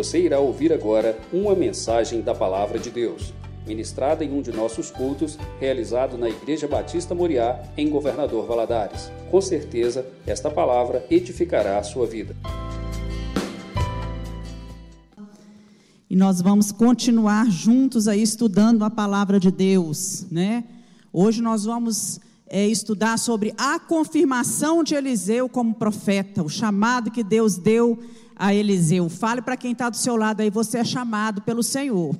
Você irá ouvir agora uma mensagem da Palavra de Deus, ministrada em um de nossos cultos, realizado na Igreja Batista Moriá, em Governador Valadares. Com certeza, esta palavra edificará a sua vida. E nós vamos continuar juntos aí estudando a palavra de Deus, né? Hoje nós vamos é, estudar sobre a confirmação de Eliseu como profeta, o chamado que Deus deu a Eliseu. Fale para quem está do seu lado aí, você é chamado pelo Senhor.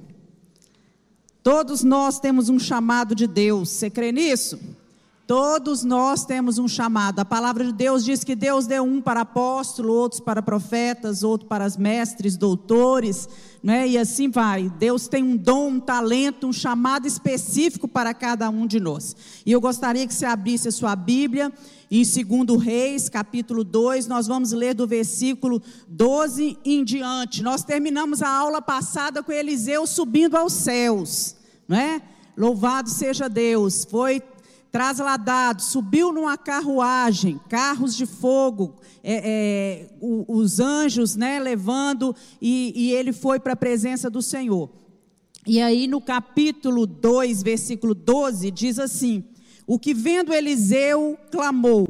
Todos nós temos um chamado de Deus, você crê nisso? Todos nós temos um chamado. A palavra de Deus diz que Deus deu um para apóstolo, outros para profetas, outro para os mestres, doutores, né? E assim vai. Deus tem um dom, um talento, um chamado específico para cada um de nós. E eu gostaria que você abrisse a sua Bíblia em 2 Reis, capítulo 2, nós vamos ler do versículo 12 em diante. Nós terminamos a aula passada com Eliseu subindo aos céus, não é? Louvado seja Deus. Foi trasladado, subiu numa carruagem, carros de fogo, é, é, os anjos né, levando, e, e ele foi para a presença do Senhor. E aí no capítulo 2, versículo 12, diz assim: O que vendo Eliseu clamou.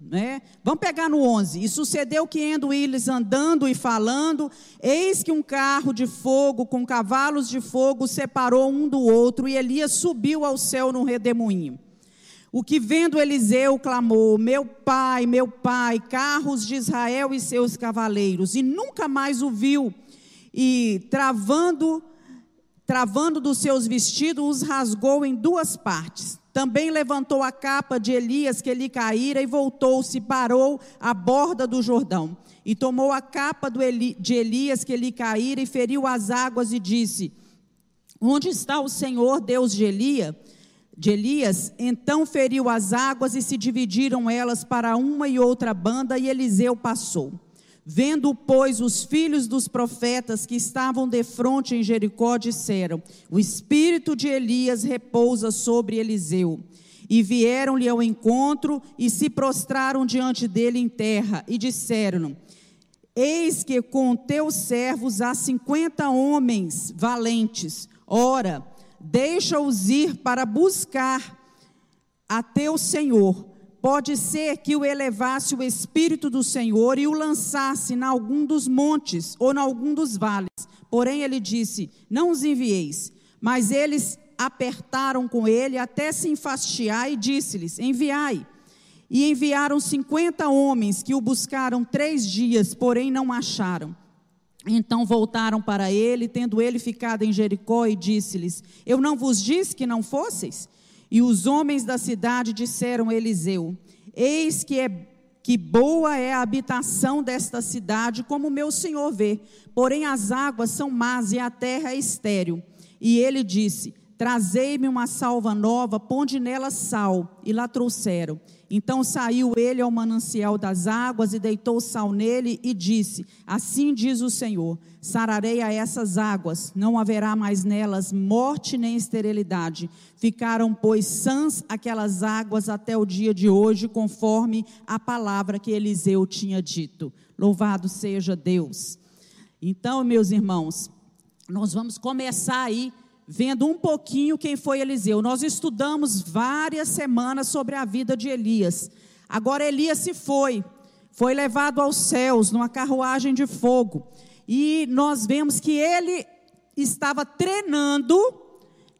Né? Vamos pegar no 11. E sucedeu que, indo eles andando e falando, eis que um carro de fogo com cavalos de fogo separou um do outro, e Elias subiu ao céu num redemoinho. O que vendo Eliseu clamou: Meu pai, meu pai, carros de Israel e seus cavaleiros, e nunca mais o viu. E travando, travando dos seus vestidos, os rasgou em duas partes. Também levantou a capa de Elias que lhe caíra e voltou-se, parou à borda do Jordão. E tomou a capa de Elias que lhe caíra e feriu as águas e disse: Onde está o Senhor, Deus de Elias? de Elias, então feriu as águas e se dividiram elas para uma e outra banda, e Eliseu passou. Vendo, pois, os filhos dos profetas que estavam de frente em Jericó, disseram: O espírito de Elias repousa sobre Eliseu. E vieram-lhe ao encontro e se prostraram diante dele em terra, e disseram: Eis que com teus servos há cinquenta homens valentes. Ora, deixa-os ir para buscar a teu Senhor. Pode ser que o elevasse o Espírito do Senhor e o lançasse em algum dos montes ou em algum dos vales. Porém, ele disse: Não os envieis. Mas eles apertaram com ele até se enfastiar e disse-lhes: Enviai. E enviaram cinquenta homens que o buscaram três dias, porém não acharam. Então voltaram para ele, tendo ele ficado em Jericó, e disse-lhes: Eu não vos disse que não fosseis? E os homens da cidade disseram a Eliseu: Eis que é que boa é a habitação desta cidade, como meu senhor vê. Porém as águas são más e a terra é estéril. E ele disse: Trazei-me uma salva nova, ponde nela sal. E lá trouxeram. Então saiu ele ao manancial das águas e deitou sal nele e disse: Assim diz o Senhor: Sararei a essas águas, não haverá mais nelas morte nem esterilidade. Ficaram, pois, sãs aquelas águas até o dia de hoje, conforme a palavra que Eliseu tinha dito. Louvado seja Deus. Então, meus irmãos, nós vamos começar aí vendo um pouquinho quem foi Eliseu. Nós estudamos várias semanas sobre a vida de Elias. Agora Elias se foi, foi levado aos céus numa carruagem de fogo. E nós vemos que ele estava treinando,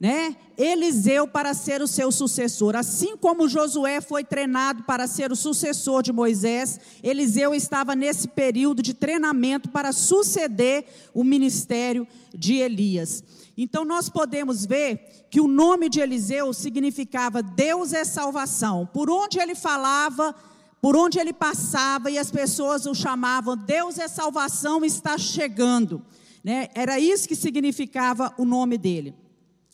né, Eliseu para ser o seu sucessor. Assim como Josué foi treinado para ser o sucessor de Moisés, Eliseu estava nesse período de treinamento para suceder o ministério de Elias. Então nós podemos ver que o nome de Eliseu significava Deus é salvação. Por onde ele falava, por onde ele passava e as pessoas o chamavam Deus é salvação está chegando. Né? Era isso que significava o nome dele.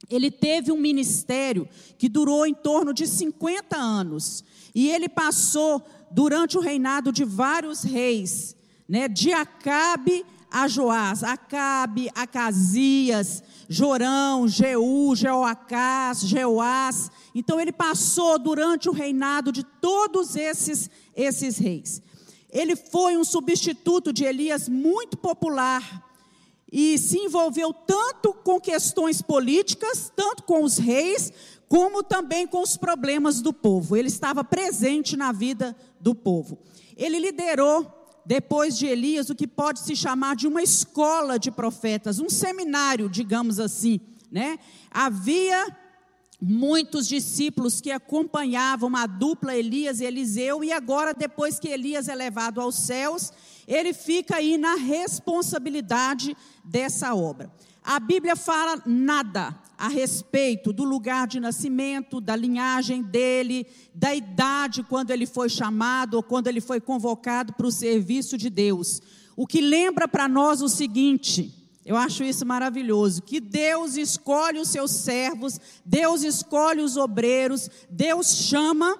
Ele teve um ministério que durou em torno de 50 anos. E ele passou durante o reinado de vários reis, né? de Acabe a Joás, Acabe, Acasias, Jorão, Jeú, Jeoacás, Jeoás. Então ele passou durante o reinado de todos esses, esses reis. Ele foi um substituto de Elias muito popular. e se envolveu tanto com questões políticas, tanto com os reis, como também com os problemas do povo. Ele estava presente na vida do povo. Ele liderou, depois de Elias, o que pode se chamar de uma escola de profetas, um seminário, digamos assim. Né? Havia muitos discípulos que acompanhavam a dupla Elias e Eliseu, e agora, depois que Elias é levado aos céus, ele fica aí na responsabilidade dessa obra. A Bíblia fala nada a respeito do lugar de nascimento, da linhagem dele, da idade quando ele foi chamado ou quando ele foi convocado para o serviço de Deus. O que lembra para nós o seguinte: eu acho isso maravilhoso, que Deus escolhe os seus servos, Deus escolhe os obreiros, Deus chama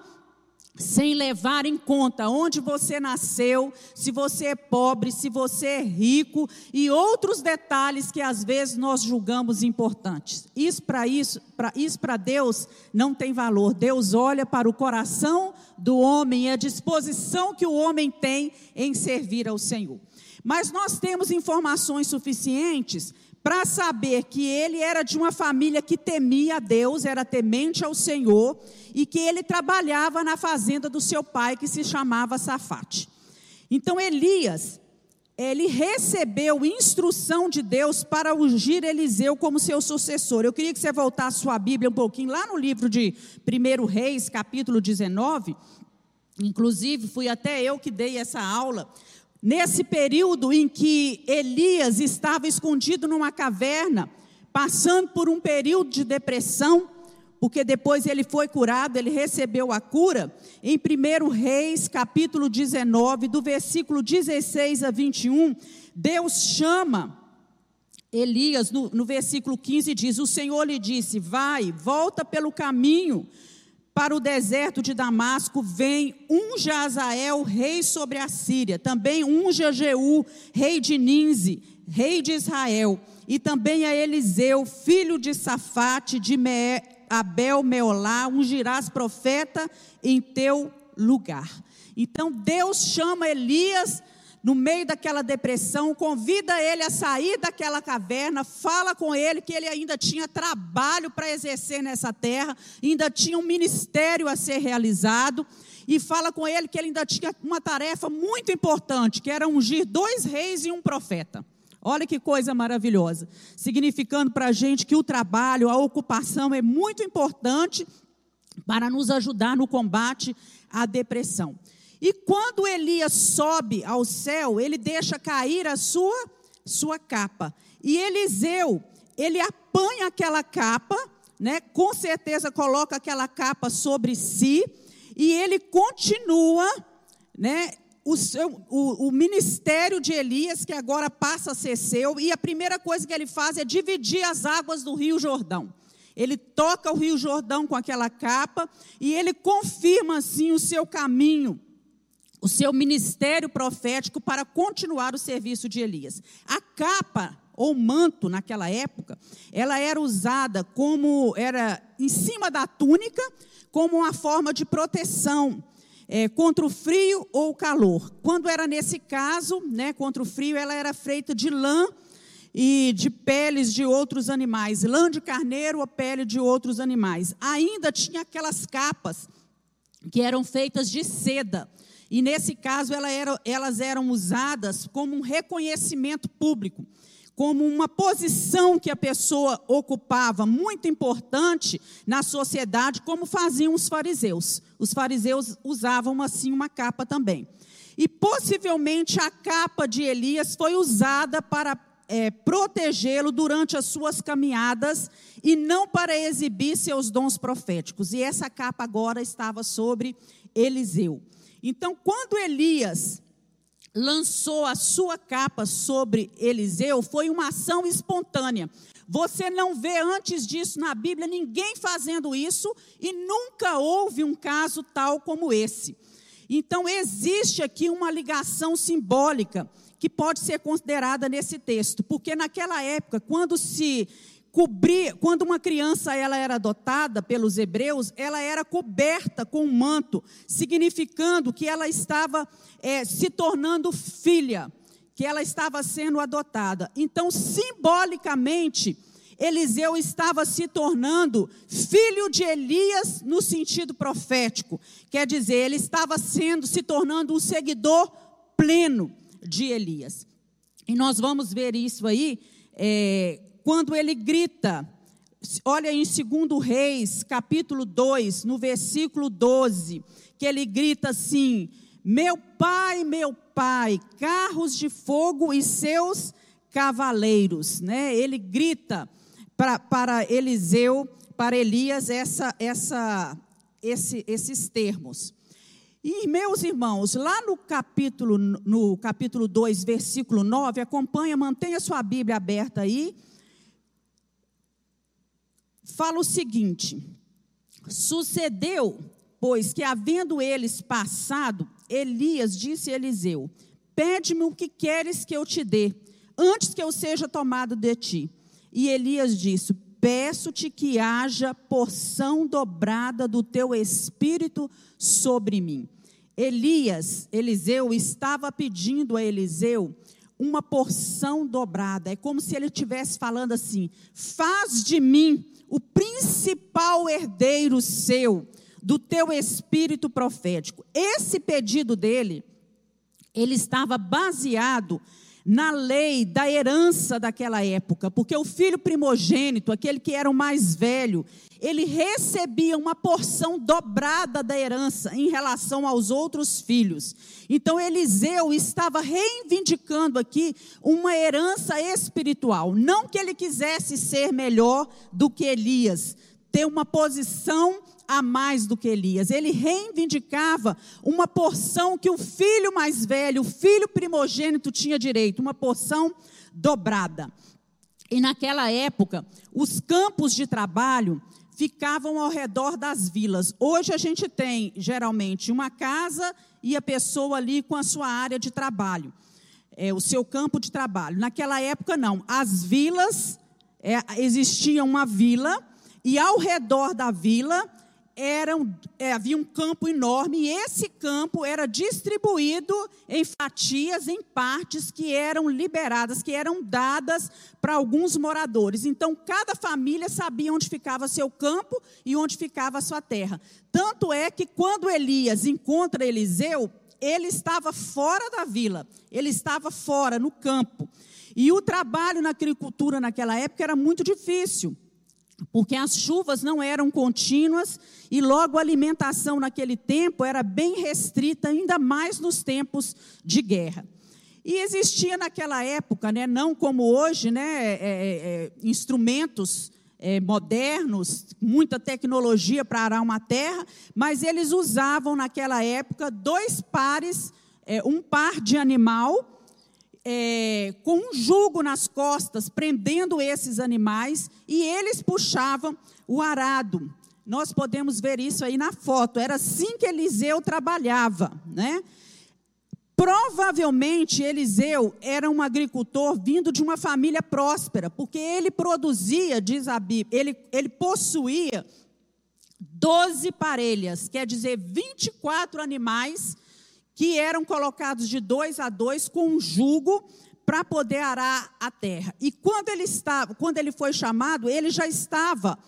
sem levar em conta onde você nasceu, se você é pobre, se você é rico e outros detalhes que às vezes nós julgamos importantes. Isso para isso, para isso para Deus não tem valor. Deus olha para o coração do homem e a disposição que o homem tem em servir ao Senhor. Mas nós temos informações suficientes para saber que ele era de uma família que temia a Deus, era temente ao Senhor, e que ele trabalhava na fazenda do seu pai, que se chamava Safate. Então Elias, ele recebeu instrução de Deus para ungir Eliseu como seu sucessor. Eu queria que você voltasse sua Bíblia um pouquinho lá no livro de 1 Reis, capítulo 19. Inclusive, fui até eu que dei essa aula Nesse período em que Elias estava escondido numa caverna, passando por um período de depressão, porque depois ele foi curado, ele recebeu a cura, em 1 Reis, capítulo 19, do versículo 16 a 21, Deus chama Elias, no, no versículo 15, diz: O Senhor lhe disse: Vai, volta pelo caminho para o deserto de Damasco, vem um Jazael, rei sobre a Síria, também um Jeú, rei de Ninze, rei de Israel, e também a Eliseu, filho de Safate, de Me, Abel Meolá, ungirás profeta em teu lugar. Então Deus chama Elias no meio daquela depressão, convida ele a sair daquela caverna, fala com ele que ele ainda tinha trabalho para exercer nessa terra, ainda tinha um ministério a ser realizado, e fala com ele que ele ainda tinha uma tarefa muito importante, que era ungir dois reis e um profeta. Olha que coisa maravilhosa, significando para a gente que o trabalho, a ocupação é muito importante para nos ajudar no combate à depressão. E quando Elias sobe ao céu, ele deixa cair a sua sua capa. E Eliseu, ele apanha aquela capa, né? Com certeza coloca aquela capa sobre si e ele continua, né? O, seu, o, o ministério de Elias, que agora passa a ser seu, e a primeira coisa que ele faz é dividir as águas do Rio Jordão. Ele toca o Rio Jordão com aquela capa e ele confirma assim o seu caminho o seu ministério profético para continuar o serviço de Elias. A capa ou manto naquela época, ela era usada como era em cima da túnica, como uma forma de proteção é, contra o frio ou o calor. Quando era nesse caso, né, contra o frio, ela era feita de lã e de peles de outros animais, lã de carneiro ou pele de outros animais. Ainda tinha aquelas capas que eram feitas de seda e nesse caso, ela era, elas eram usadas como um reconhecimento público, como uma posição que a pessoa ocupava muito importante na sociedade, como faziam os fariseus. Os fariseus usavam assim uma capa também. E possivelmente a capa de Elias foi usada para é, protegê-lo durante as suas caminhadas e não para exibir seus dons proféticos. E essa capa agora estava sobre Eliseu. Então, quando Elias lançou a sua capa sobre Eliseu, foi uma ação espontânea. Você não vê antes disso na Bíblia ninguém fazendo isso e nunca houve um caso tal como esse. Então, existe aqui uma ligação simbólica que pode ser considerada nesse texto, porque naquela época, quando se cobrir, quando uma criança ela era adotada pelos hebreus, ela era coberta com um manto, significando que ela estava é, se tornando filha, que ela estava sendo adotada. Então, simbolicamente, Eliseu estava se tornando filho de Elias no sentido profético. Quer dizer, ele estava sendo, se tornando um seguidor pleno de Elias. E nós vamos ver isso aí é, quando ele grita. Olha em 2 Reis, capítulo 2, no versículo 12, que ele grita assim: Meu pai, meu pai, carros de fogo e seus cavaleiros. Né? Ele grita para, para Eliseu, para Elias, essa, essa, esse, esses termos. E, meus irmãos, lá no capítulo, no capítulo 2, versículo 9, acompanha, mantenha sua Bíblia aberta aí. Fala o seguinte: Sucedeu, pois, que havendo eles passado, Elias disse a Eliseu: Pede-me o que queres que eu te dê, antes que eu seja tomado de ti. E Elias disse: Peço-te que haja porção dobrada do teu espírito sobre mim. Elias, Eliseu, estava pedindo a Eliseu uma porção dobrada. É como se ele estivesse falando assim: faz de mim o principal herdeiro seu, do teu espírito profético. Esse pedido dele, ele estava baseado na lei da herança daquela época, porque o filho primogênito, aquele que era o mais velho, ele recebia uma porção dobrada da herança em relação aos outros filhos. Então Eliseu estava reivindicando aqui uma herança espiritual, não que ele quisesse ser melhor do que Elias, ter uma posição a mais do que Elias. Ele reivindicava uma porção que o filho mais velho, o filho primogênito, tinha direito, uma porção dobrada. E naquela época, os campos de trabalho ficavam ao redor das vilas. Hoje a gente tem, geralmente, uma casa e a pessoa ali com a sua área de trabalho, é, o seu campo de trabalho. Naquela época, não. As vilas, é, existia uma vila, e ao redor da vila eram, é, havia um campo enorme e esse campo era distribuído em fatias, em partes que eram liberadas, que eram dadas para alguns moradores. Então, cada família sabia onde ficava seu campo e onde ficava a sua terra. Tanto é que quando Elias encontra Eliseu, ele estava fora da vila, ele estava fora, no campo. E o trabalho na agricultura naquela época era muito difícil porque as chuvas não eram contínuas e logo a alimentação naquele tempo era bem restrita, ainda mais nos tempos de guerra. E existia naquela época, né, não como hoje, né, é, é, é instrumentos é, modernos, muita tecnologia para arar uma terra, mas eles usavam naquela época dois pares, é, um par de animal é, com um jugo nas costas, prendendo esses animais, e eles puxavam o arado. Nós podemos ver isso aí na foto. Era assim que Eliseu trabalhava, né? Provavelmente Eliseu era um agricultor vindo de uma família próspera, porque ele produzia, diz a Bíblia, ele, ele possuía 12 parelhas, quer dizer, 24 animais que eram colocados de dois a dois com um jugo para poder arar a terra. E quando ele estava, quando ele foi chamado, ele já estava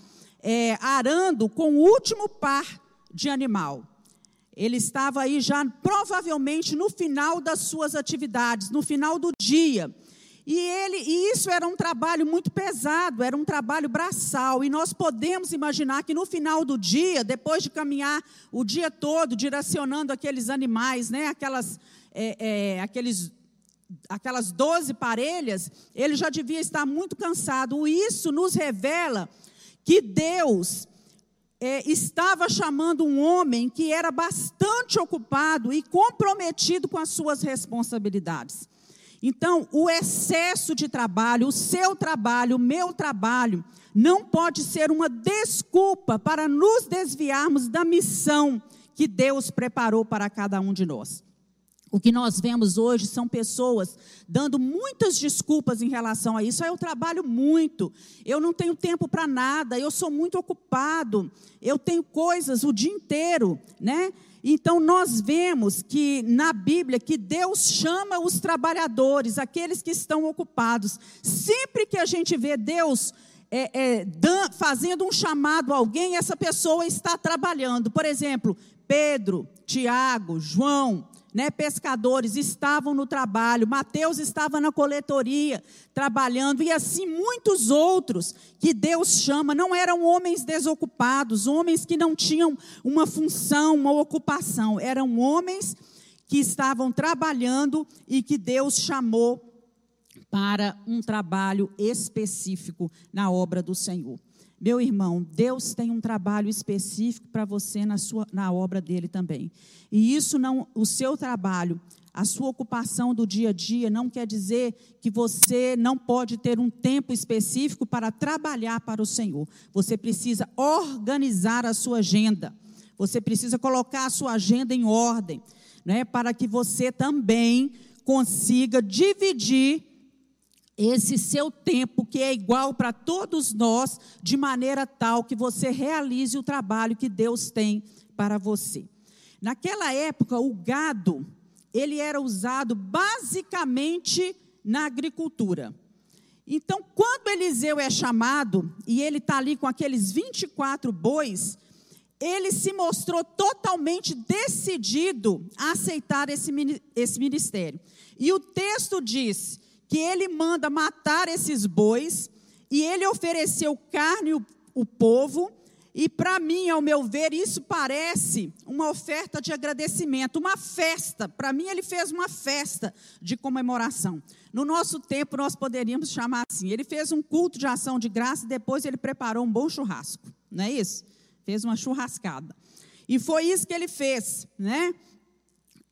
é, arando com o último par de animal. Ele estava aí já provavelmente no final das suas atividades, no final do dia. E, ele, e isso era um trabalho muito pesado, era um trabalho braçal. E nós podemos imaginar que no final do dia, depois de caminhar o dia todo, direcionando aqueles animais, né, aquelas, é, é, aqueles, aquelas 12 parelhas, ele já devia estar muito cansado. Isso nos revela que Deus é, estava chamando um homem que era bastante ocupado e comprometido com as suas responsabilidades. Então, o excesso de trabalho, o seu trabalho, o meu trabalho, não pode ser uma desculpa para nos desviarmos da missão que Deus preparou para cada um de nós. O que nós vemos hoje são pessoas dando muitas desculpas em relação a isso. Ah, eu trabalho muito, eu não tenho tempo para nada, eu sou muito ocupado, eu tenho coisas o dia inteiro, né? Então nós vemos que na Bíblia que Deus chama os trabalhadores, aqueles que estão ocupados. Sempre que a gente vê Deus é, é, fazendo um chamado a alguém, essa pessoa está trabalhando. Por exemplo, Pedro, Tiago, João, né, pescadores estavam no trabalho, Mateus estava na coletoria trabalhando, e assim muitos outros que Deus chama, não eram homens desocupados, homens que não tinham uma função, uma ocupação, eram homens que estavam trabalhando e que Deus chamou para um trabalho específico na obra do Senhor. Meu irmão, Deus tem um trabalho específico para você na, sua, na obra dele também. E isso não, o seu trabalho, a sua ocupação do dia a dia, não quer dizer que você não pode ter um tempo específico para trabalhar para o Senhor. Você precisa organizar a sua agenda. Você precisa colocar a sua agenda em ordem, né, para que você também consiga dividir esse seu tempo, que é igual para todos nós, de maneira tal que você realize o trabalho que Deus tem para você. Naquela época, o gado, ele era usado basicamente na agricultura. Então, quando Eliseu é chamado, e ele está ali com aqueles 24 bois, ele se mostrou totalmente decidido a aceitar esse, esse ministério. E o texto diz que ele manda matar esses bois e ele ofereceu carne o, povo. E para mim, ao meu ver, isso parece uma oferta de agradecimento, uma festa. Para mim, ele fez uma festa de comemoração. No nosso tempo, nós poderíamos chamar assim: ele fez um culto de ação de graça e depois ele preparou um bom churrasco. Não é isso? Fez uma churrascada. E foi isso que ele fez, né?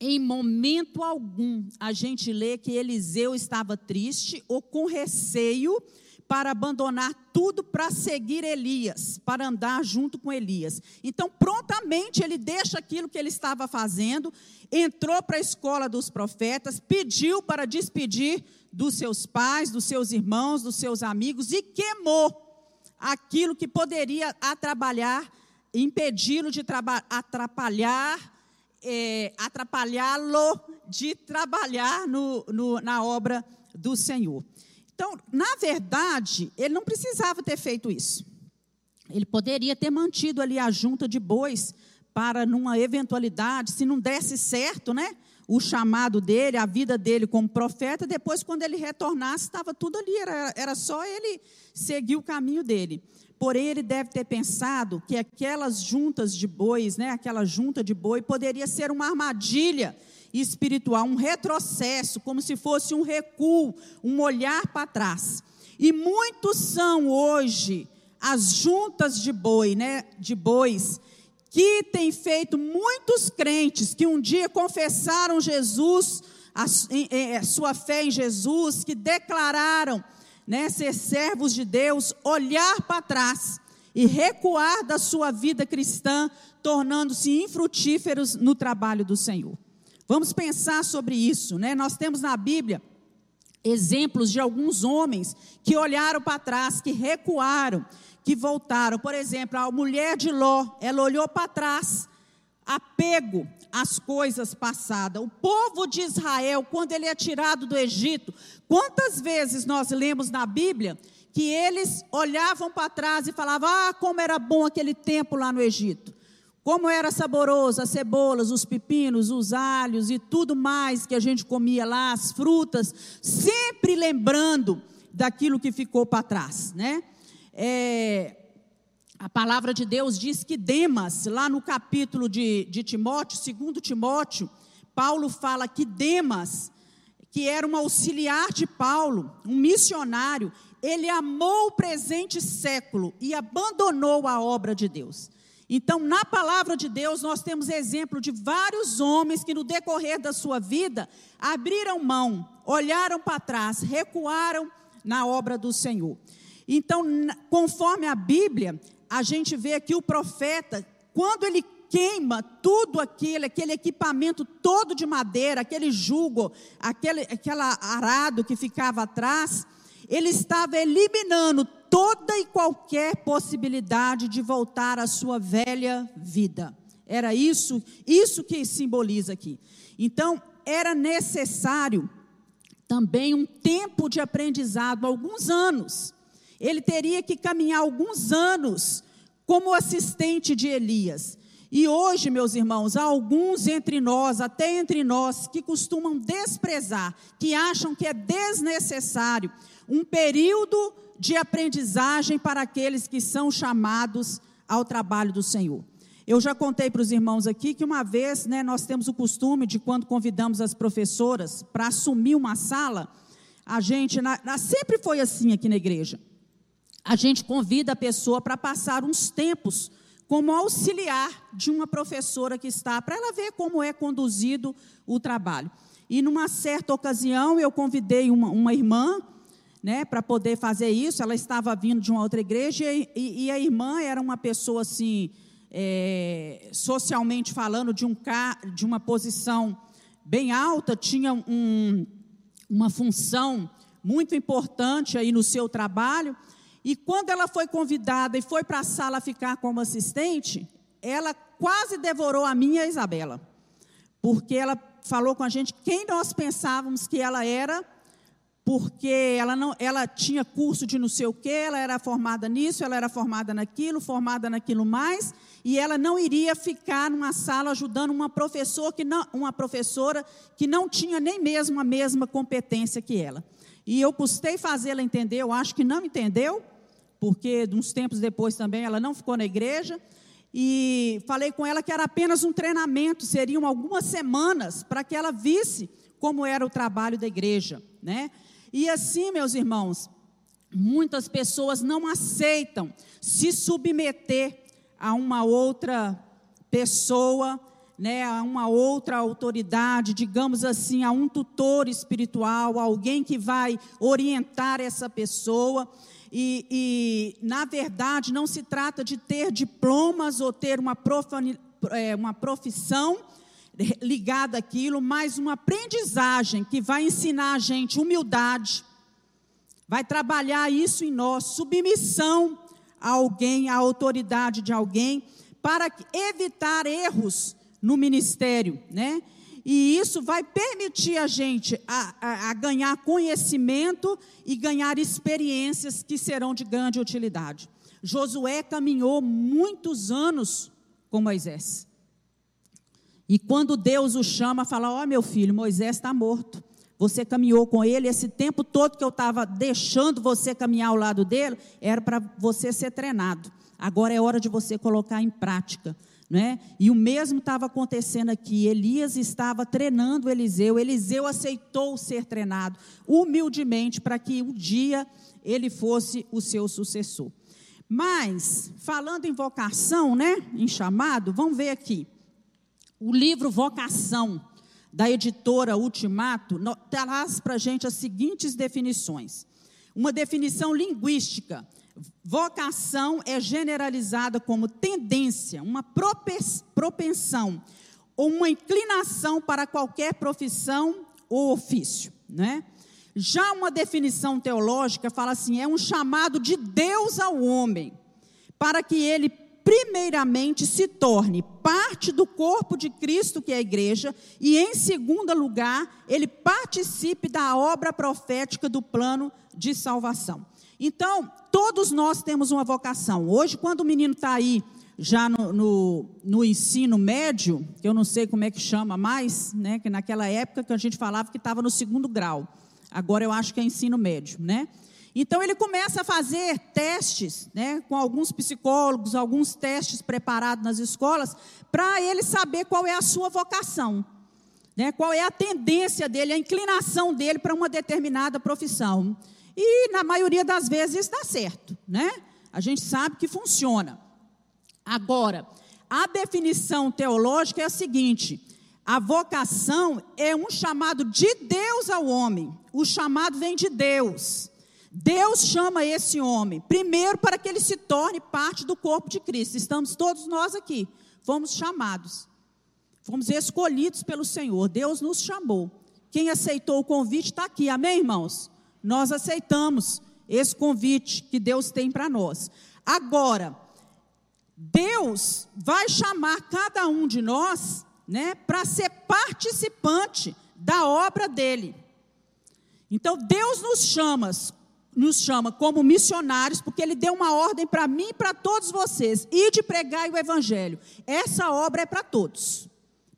Em momento algum a gente lê que Eliseu estava triste ou com receio para abandonar tudo para seguir Elias, para andar junto com Elias. Então, prontamente ele deixa aquilo que ele estava fazendo, entrou para a escola dos profetas, pediu para despedir dos seus pais, dos seus irmãos, dos seus amigos e queimou aquilo que poderia atrapalhar, impedi-lo de atrapalhar é, atrapalhá-lo de trabalhar no, no, na obra do Senhor. Então, na verdade, ele não precisava ter feito isso. Ele poderia ter mantido ali a junta de bois para, numa eventualidade, se não desse certo, né? O chamado dele, a vida dele como profeta, depois, quando ele retornasse, estava tudo ali, era, era só ele seguir o caminho dele. Porém, ele deve ter pensado que aquelas juntas de bois, né, aquela junta de boi, poderia ser uma armadilha espiritual, um retrocesso, como se fosse um recuo, um olhar para trás. E muitos são hoje as juntas de boi, né, de bois, que têm feito muitos crentes que um dia confessaram Jesus, a, a sua fé em Jesus, que declararam né, ser servos de Deus, olhar para trás e recuar da sua vida cristã, tornando-se infrutíferos no trabalho do Senhor. Vamos pensar sobre isso, né? Nós temos na Bíblia exemplos de alguns homens que olharam para trás, que recuaram, que voltaram. Por exemplo, a mulher de Ló, ela olhou para trás, apego às coisas passadas. O povo de Israel, quando ele é tirado do Egito, quantas vezes nós lemos na Bíblia que eles olhavam para trás e falavam: Ah, como era bom aquele tempo lá no Egito. Como era saboroso as cebolas, os pepinos, os alhos e tudo mais que a gente comia lá, as frutas, sempre lembrando daquilo que ficou para trás, né? É, a palavra de Deus diz que Demas, lá no capítulo de, de Timóteo, segundo Timóteo, Paulo fala que Demas, que era um auxiliar de Paulo, um missionário, ele amou o presente século e abandonou a obra de Deus. Então, na palavra de Deus, nós temos exemplo de vários homens que, no decorrer da sua vida, abriram mão, olharam para trás, recuaram na obra do Senhor. Então, conforme a Bíblia, a gente vê aqui o profeta, quando ele queima tudo aquele, aquele equipamento todo de madeira, aquele jugo, aquele aquela arado que ficava atrás, ele estava eliminando toda e qualquer possibilidade de voltar à sua velha vida. Era isso, isso que simboliza aqui. Então, era necessário também um tempo de aprendizado, alguns anos. Ele teria que caminhar alguns anos como assistente de Elias. E hoje, meus irmãos, há alguns entre nós, até entre nós, que costumam desprezar, que acham que é desnecessário um período de aprendizagem para aqueles que são chamados ao trabalho do Senhor. Eu já contei para os irmãos aqui que uma vez, né, nós temos o costume de quando convidamos as professoras para assumir uma sala, a gente, na, sempre foi assim aqui na igreja. A gente convida a pessoa para passar uns tempos como auxiliar de uma professora que está, para ela ver como é conduzido o trabalho. E numa certa ocasião eu convidei uma, uma irmã né, para poder fazer isso. Ela estava vindo de uma outra igreja e, e, a irmã era uma pessoa assim, é, socialmente falando, de, um, de uma posição bem alta, tinha um, uma função muito importante aí no seu trabalho. E quando ela foi convidada e foi para a sala ficar como assistente, ela quase devorou a minha Isabela. Porque ela falou com a gente quem nós pensávamos que ela era porque ela não, ela tinha curso de não sei o quê, ela era formada nisso, ela era formada naquilo, formada naquilo mais, e ela não iria ficar numa sala ajudando uma professora que não, uma professora que não tinha nem mesmo a mesma competência que ela. E eu custei fazê-la entender, eu acho que não entendeu, porque uns tempos depois também ela não ficou na igreja. E falei com ela que era apenas um treinamento, seriam algumas semanas para que ela visse como era o trabalho da igreja, né? E assim, meus irmãos, muitas pessoas não aceitam se submeter a uma outra pessoa, né, a uma outra autoridade, digamos assim, a um tutor espiritual, alguém que vai orientar essa pessoa. E, e na verdade, não se trata de ter diplomas ou ter uma, é, uma profissão ligada àquilo, mas uma aprendizagem que vai ensinar a gente humildade, vai trabalhar isso em nós, submissão a alguém, à autoridade de alguém, para evitar erros no ministério, né? E isso vai permitir a gente a, a, a ganhar conhecimento e ganhar experiências que serão de grande utilidade. Josué caminhou muitos anos com Moisés. E quando Deus o chama, fala: Ó oh, meu filho, Moisés está morto. Você caminhou com ele esse tempo todo que eu estava deixando você caminhar ao lado dele, era para você ser treinado. Agora é hora de você colocar em prática. Né? E o mesmo estava acontecendo aqui. Elias estava treinando Eliseu. Eliseu aceitou ser treinado humildemente para que um dia ele fosse o seu sucessor. Mas, falando em vocação, né, em chamado, vamos ver aqui. O livro Vocação, da editora Ultimato, traz para a gente as seguintes definições. Uma definição linguística. Vocação é generalizada como tendência, uma propensão ou uma inclinação para qualquer profissão ou ofício, né? Já uma definição teológica fala assim: é um chamado de Deus ao homem, para que ele primeiramente se torne parte do corpo de Cristo, que é a igreja, e em segundo lugar, ele participe da obra profética do plano de salvação. Então, todos nós temos uma vocação. Hoje, quando o menino está aí, já no, no, no, ensino médio, que eu não sei como é que chama mais, né, que naquela época que a gente falava que estava no segundo grau. Agora eu acho que é ensino médio, né? Então ele começa a fazer testes, né, com alguns psicólogos, alguns testes preparados nas escolas, para ele saber qual é a sua vocação, né, qual é a tendência dele, a inclinação dele para uma determinada profissão. E na maioria das vezes dá certo, né? A gente sabe que funciona. Agora, a definição teológica é a seguinte: a vocação é um chamado de Deus ao homem. O chamado vem de Deus. Deus chama esse homem, primeiro, para que ele se torne parte do corpo de Cristo. Estamos todos nós aqui, fomos chamados. Fomos escolhidos pelo Senhor. Deus nos chamou. Quem aceitou o convite está aqui. Amém, irmãos? Nós aceitamos esse convite que Deus tem para nós. Agora, Deus vai chamar cada um de nós, né, para ser participante da obra dele. Então Deus nos chama, nos chama como missionários, porque ele deu uma ordem para mim e para todos vocês, e de pregar o evangelho. Essa obra é para todos.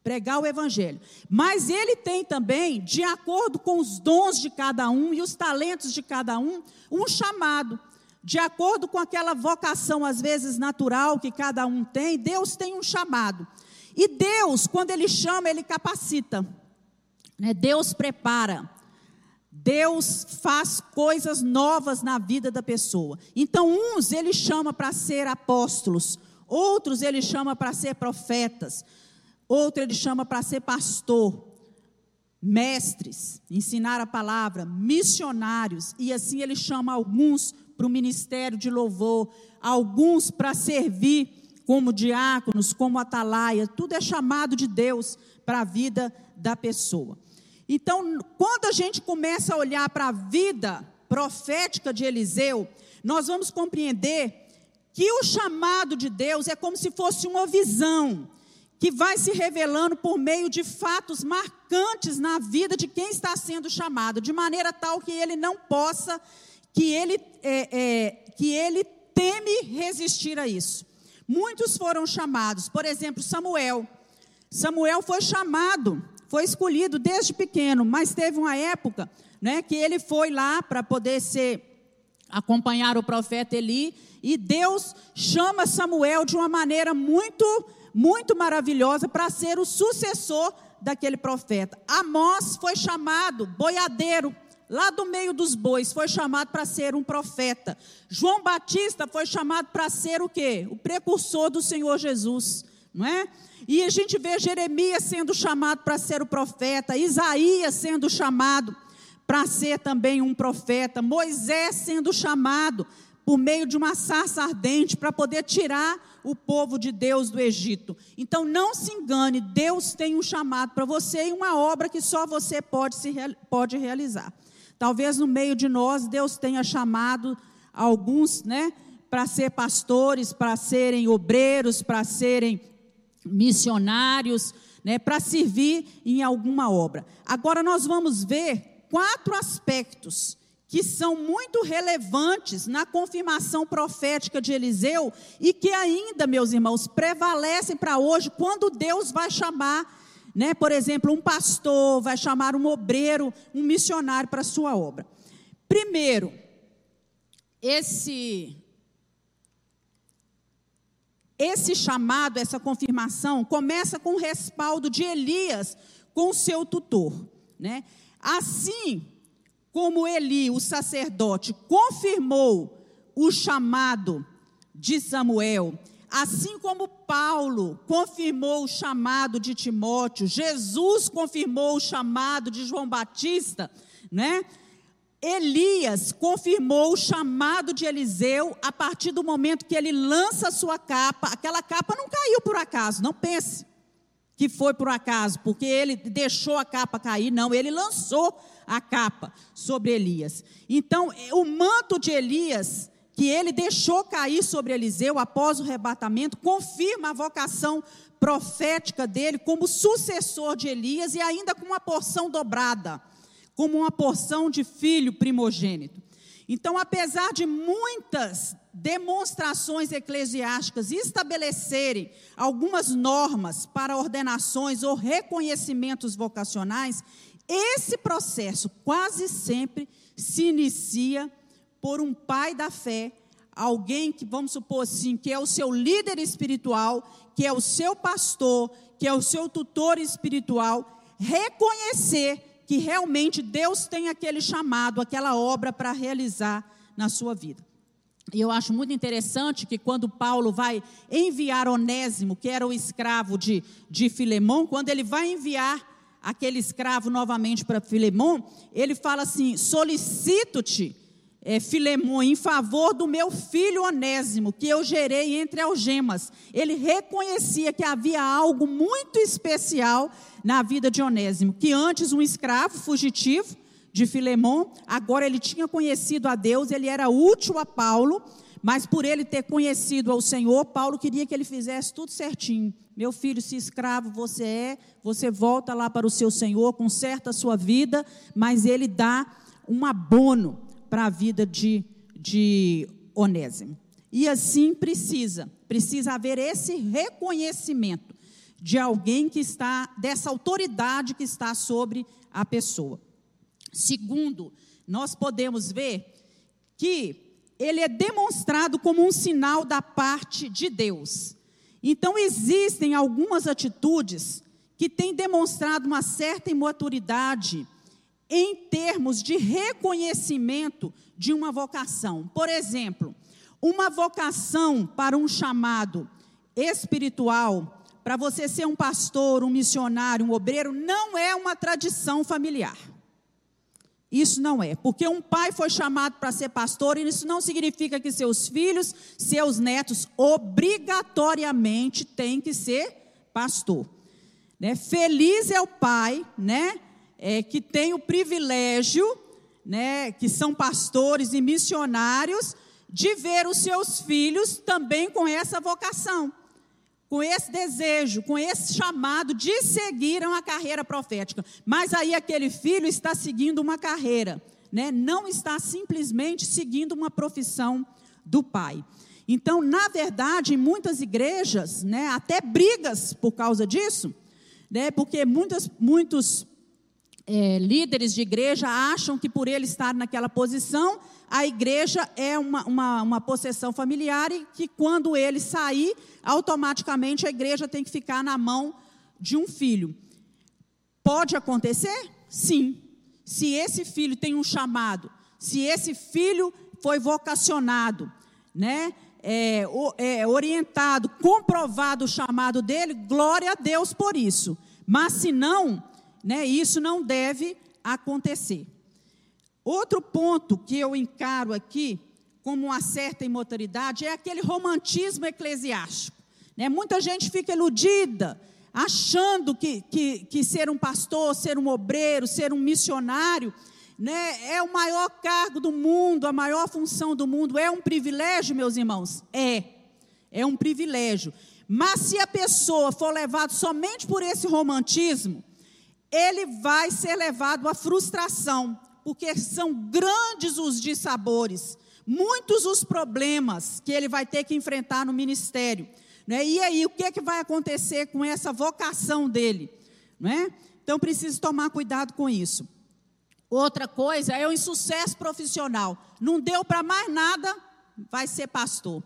Pregar o evangelho. Mas ele tem também, de acordo com os dons de cada um e os talentos de cada um, um chamado de acordo com aquela vocação, às vezes natural, que cada um tem, Deus tem um chamado. E Deus, quando Ele chama, Ele capacita. Né? Deus prepara. Deus faz coisas novas na vida da pessoa. Então, uns Ele chama para ser apóstolos, outros Ele chama para ser profetas, outro Ele chama para ser pastor, mestres, ensinar a palavra, missionários, e assim Ele chama alguns para o ministério de louvor, alguns para servir como diáconos, como atalaia, tudo é chamado de Deus para a vida da pessoa. Então, quando a gente começa a olhar para a vida profética de Eliseu, nós vamos compreender que o chamado de Deus é como se fosse uma visão que vai se revelando por meio de fatos marcantes na vida de quem está sendo chamado, de maneira tal que ele não possa que ele, é, é, que ele teme resistir a isso. Muitos foram chamados, por exemplo, Samuel. Samuel foi chamado, foi escolhido desde pequeno, mas teve uma época né, que ele foi lá para poder ser acompanhar o profeta Eli, e Deus chama Samuel de uma maneira muito, muito maravilhosa para ser o sucessor daquele profeta. Amós foi chamado boiadeiro, lá do meio dos bois, foi chamado para ser um profeta. João Batista foi chamado para ser o quê? O precursor do Senhor Jesus, não é? E a gente vê Jeremias sendo chamado para ser o profeta, Isaías sendo chamado para ser também um profeta, Moisés sendo chamado por meio de uma sarça ardente para poder tirar o povo de Deus do Egito. Então não se engane, Deus tem um chamado para você e uma obra que só você pode, se, pode realizar. Talvez no meio de nós Deus tenha chamado alguns, né, para ser pastores, para serem obreiros, para serem missionários, né, para servir em alguma obra. Agora nós vamos ver quatro aspectos que são muito relevantes na confirmação profética de Eliseu e que ainda, meus irmãos, prevalecem para hoje quando Deus vai chamar né? Por exemplo, um pastor vai chamar um obreiro, um missionário para sua obra. Primeiro, esse esse chamado, essa confirmação começa com o respaldo de Elias com seu tutor, né? Assim como Eli, o sacerdote, confirmou o chamado de Samuel Assim como Paulo confirmou o chamado de Timóteo, Jesus confirmou o chamado de João Batista, né? Elias confirmou o chamado de Eliseu a partir do momento que ele lança a sua capa. Aquela capa não caiu por acaso, não pense que foi por acaso, porque ele deixou a capa cair, não, ele lançou a capa sobre Elias. Então, o manto de Elias que ele deixou cair sobre Eliseu após o arrebatamento, confirma a vocação profética dele como sucessor de Elias e ainda com uma porção dobrada, como uma porção de filho primogênito. Então, apesar de muitas demonstrações eclesiásticas estabelecerem algumas normas para ordenações ou reconhecimentos vocacionais, esse processo quase sempre se inicia por um pai da fé, alguém que, vamos supor assim, que é o seu líder espiritual, que é o seu pastor, que é o seu tutor espiritual, reconhecer que realmente Deus tem aquele chamado, aquela obra para realizar na sua vida. E eu acho muito interessante que quando Paulo vai enviar Onésimo, que era o escravo de, de Filemão, quando ele vai enviar aquele escravo novamente para Filemão, ele fala assim: solicito-te é, Filemon em favor do meu filho Onésimo, que eu gerei entre algemas. Ele reconhecia que havia algo muito especial na vida de Onésimo, que antes um escravo fugitivo de Filemon, agora ele tinha conhecido a Deus, ele era útil a Paulo, mas por ele ter conhecido ao Senhor, Paulo queria que ele fizesse tudo certinho. Meu filho, se escravo você é, você volta lá para o seu Senhor, conserta a sua vida, mas ele dá um abono para a vida de, de Onésimo. E assim precisa, precisa haver esse reconhecimento de alguém que está, dessa autoridade que está sobre a pessoa. Segundo, nós podemos ver que ele é demonstrado como um sinal da parte de Deus. Então, existem algumas atitudes que têm demonstrado uma certa imaturidade em termos de reconhecimento de uma vocação. Por exemplo, uma vocação para um chamado espiritual, para você ser um pastor, um missionário, um obreiro, não é uma tradição familiar. Isso não é, porque um pai foi chamado para ser pastor, e isso não significa que seus filhos, seus netos, obrigatoriamente têm que ser pastor. Né? Feliz é o pai, né? É, que têm o privilégio, né, que são pastores e missionários, de ver os seus filhos também com essa vocação, com esse desejo, com esse chamado de seguir uma carreira profética. Mas aí aquele filho está seguindo uma carreira, né, não está simplesmente seguindo uma profissão do pai. Então, na verdade, em muitas igrejas, né, até brigas por causa disso, né, porque muitas, muitos é, líderes de igreja acham que por ele estar naquela posição, a igreja é uma, uma, uma possessão familiar e que quando ele sair, automaticamente a igreja tem que ficar na mão de um filho. Pode acontecer? Sim. Se esse filho tem um chamado, se esse filho foi vocacionado, né? É, é, orientado, comprovado o chamado dele, glória a Deus por isso. Mas se não, né? Isso não deve acontecer. Outro ponto que eu encaro aqui como uma certa imortalidade é aquele romantismo eclesiástico. Né? Muita gente fica iludida, achando que, que, que ser um pastor, ser um obreiro, ser um missionário, né, é o maior cargo do mundo, a maior função do mundo. É um privilégio, meus irmãos? É. É um privilégio. Mas se a pessoa for levada somente por esse romantismo, ele vai ser levado à frustração, porque são grandes os dissabores, muitos os problemas que ele vai ter que enfrentar no ministério. Né? E aí, o que, é que vai acontecer com essa vocação dele? Né? Então, preciso tomar cuidado com isso. Outra coisa é o insucesso profissional. Não deu para mais nada, vai ser pastor,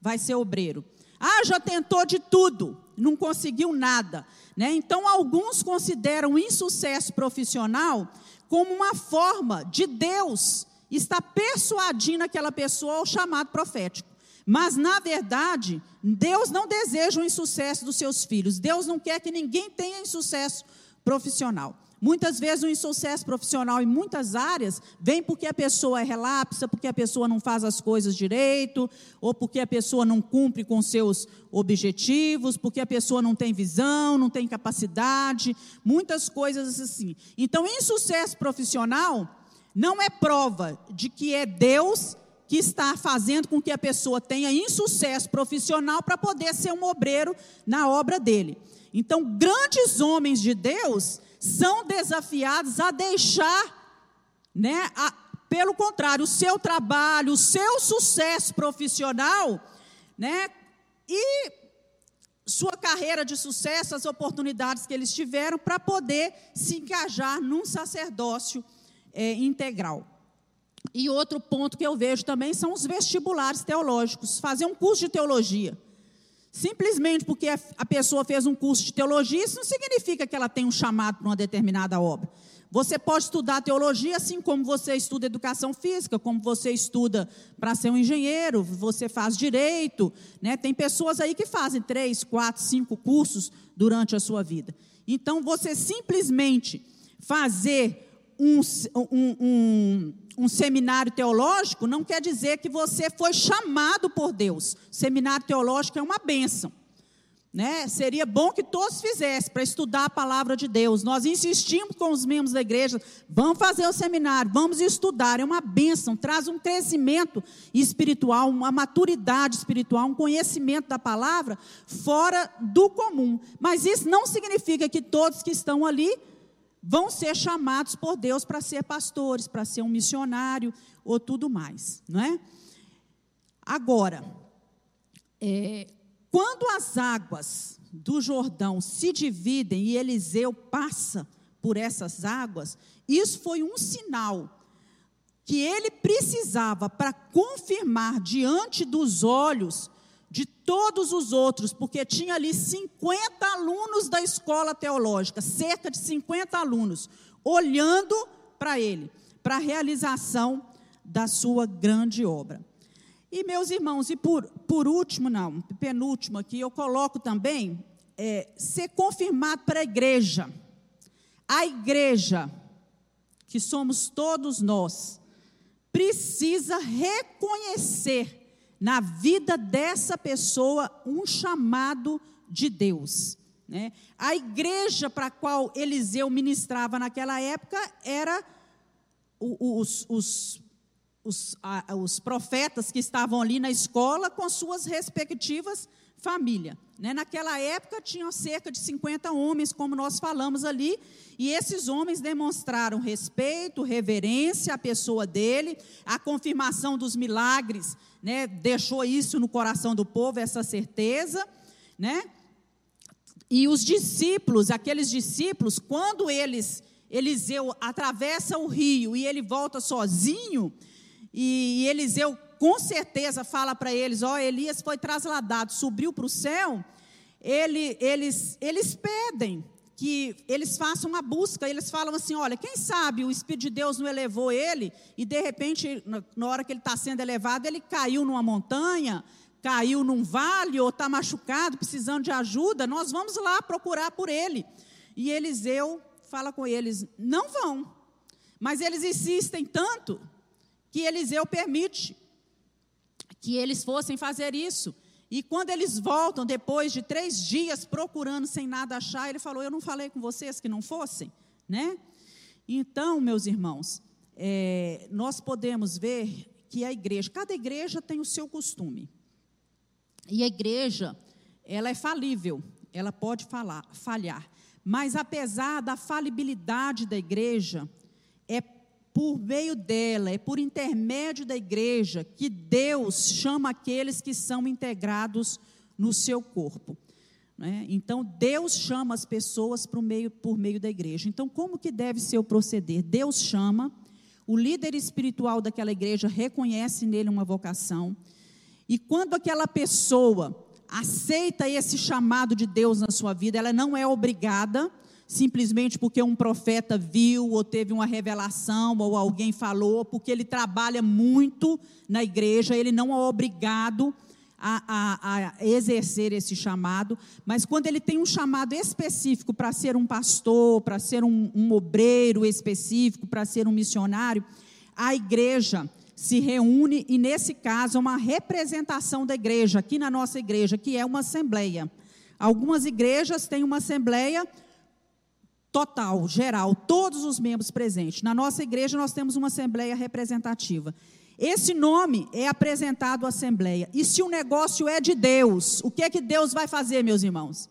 vai ser obreiro. Ah, já tentou de tudo, não conseguiu nada. Né? Então, alguns consideram o insucesso profissional como uma forma de Deus estar persuadindo aquela pessoa ao chamado profético. Mas, na verdade, Deus não deseja o insucesso dos seus filhos. Deus não quer que ninguém tenha insucesso profissional. Muitas vezes o insucesso profissional em muitas áreas vem porque a pessoa é relapsa, porque a pessoa não faz as coisas direito, ou porque a pessoa não cumpre com seus objetivos, porque a pessoa não tem visão, não tem capacidade, muitas coisas assim. Então, insucesso profissional não é prova de que é Deus que está fazendo com que a pessoa tenha insucesso profissional para poder ser um obreiro na obra dele. Então, grandes homens de Deus são desafiados a deixar, né, a, pelo contrário, o seu trabalho, o seu sucesso profissional, né, e sua carreira de sucesso, as oportunidades que eles tiveram para poder se engajar num sacerdócio é, integral. E outro ponto que eu vejo também são os vestibulares teológicos, fazer um curso de teologia. Simplesmente porque a pessoa fez um curso de teologia, isso não significa que ela tem um chamado para uma determinada obra. Você pode estudar teologia assim como você estuda educação física, como você estuda para ser um engenheiro, você faz direito. Né? Tem pessoas aí que fazem três, quatro, cinco cursos durante a sua vida. Então, você simplesmente fazer um, um, um, um, seminário teológico não quer dizer que você foi chamado por Deus. Seminário teológico é uma bênção. Né? Seria bom que todos fizessem para estudar a palavra de Deus. Nós insistimos com os membros da igreja, vamos fazer o seminário, vamos estudar. É uma bênção, traz um crescimento espiritual, uma maturidade espiritual, um conhecimento da palavra fora do comum. Mas isso não significa que todos que estão ali vão ser chamados por Deus para ser pastores, para ser um missionário ou tudo mais, não é? Agora, é, quando as águas do Jordão se dividem e Eliseu passa por essas águas, isso foi um sinal que ele precisava para confirmar diante dos olhos de todos os outros, porque tinha ali 50 alunos da escola teológica, cerca de 50 alunos, olhando para ele, para a realização da sua grande obra. E, meus irmãos, e por, por último, não, penúltimo aqui, eu coloco também é, ser confirmado para a igreja. A igreja, que somos todos nós, precisa reconhecer na vida dessa pessoa um chamado de Deus. Né? A igreja para a qual Eliseu ministrava naquela época era os, os os, a, os profetas que estavam ali na escola com suas respectivas famílias. Né? Naquela época tinham cerca de 50 homens, como nós falamos ali, e esses homens demonstraram respeito, reverência à pessoa dele, a confirmação dos milagres, né? deixou isso no coração do povo, essa certeza, né? E os discípulos, aqueles discípulos, quando eles Eliseu atravessa o rio e ele volta sozinho, e, Eliseu com certeza fala para eles: Ó, oh, Elias foi trasladado, subiu para o céu. Ele, eles, eles pedem que eles façam uma busca, eles falam assim: olha, quem sabe o Espírito de Deus não elevou ele, e de repente, na hora que ele está sendo elevado, ele caiu numa montanha, caiu num vale, ou está machucado, precisando de ajuda, nós vamos lá procurar por ele. E Eliseu fala com eles: não vão. Mas eles insistem tanto que Eliseu permite que eles fossem fazer isso. E quando eles voltam, depois de três dias procurando sem nada achar, ele falou: Eu não falei com vocês que não fossem, né? Então, meus irmãos, é, nós podemos ver que a igreja, cada igreja tem o seu costume. E a igreja, ela é falível, ela pode falar, falhar. Mas apesar da falibilidade da igreja, é por meio dela, é por intermédio da igreja que Deus chama aqueles que são integrados no seu corpo. Né? Então, Deus chama as pessoas por meio, por meio da igreja. Então, como que deve ser o proceder? Deus chama, o líder espiritual daquela igreja reconhece nele uma vocação, e quando aquela pessoa aceita esse chamado de Deus na sua vida, ela não é obrigada simplesmente porque um profeta viu ou teve uma revelação ou alguém falou, porque ele trabalha muito na igreja, ele não é obrigado a, a, a exercer esse chamado, mas quando ele tem um chamado específico para ser um pastor, para ser um, um obreiro específico, para ser um missionário, a igreja se reúne e, nesse caso, é uma representação da igreja, aqui na nossa igreja, que é uma assembleia. Algumas igrejas têm uma assembleia total, geral, todos os membros presentes. Na nossa igreja nós temos uma assembleia representativa. Esse nome é apresentado à assembleia. E se o negócio é de Deus, o que é que Deus vai fazer, meus irmãos?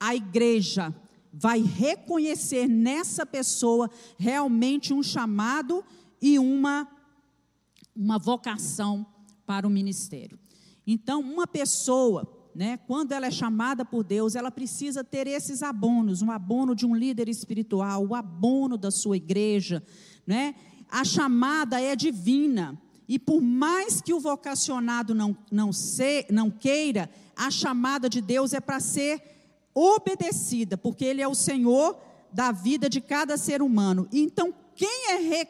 A igreja vai reconhecer nessa pessoa realmente um chamado e uma uma vocação para o ministério. Então, uma pessoa né, quando ela é chamada por Deus, ela precisa ter esses abonos, um abono de um líder espiritual, o abono da sua igreja, né? A chamada é divina. E por mais que o vocacionado não, não, se, não queira, a chamada de Deus é para ser obedecida, porque Ele é o Senhor da vida de cada ser humano. Então, quem é re,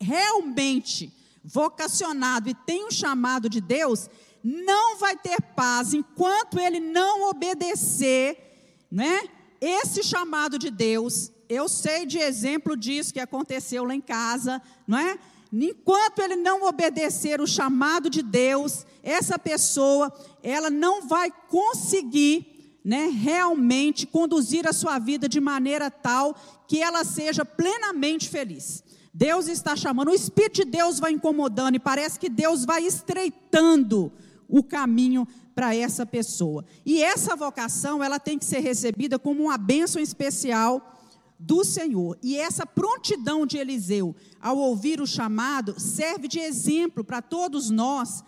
realmente vocacionado e tem um chamado de Deus, não vai ter paz enquanto ele não obedecer, né? Esse chamado de Deus eu sei de exemplo disso que aconteceu lá em casa, não é? Enquanto ele não obedecer o chamado de Deus, essa pessoa, ela não vai conseguir, né, realmente conduzir a sua vida de maneira tal que ela seja plenamente feliz. Deus está chamando, o Espírito de Deus vai incomodando e parece que Deus vai estreitando o caminho para essa pessoa. E essa vocação, ela tem que ser recebida como uma bênção especial do Senhor. E essa prontidão de Eliseu ao ouvir o chamado serve de exemplo para todos nós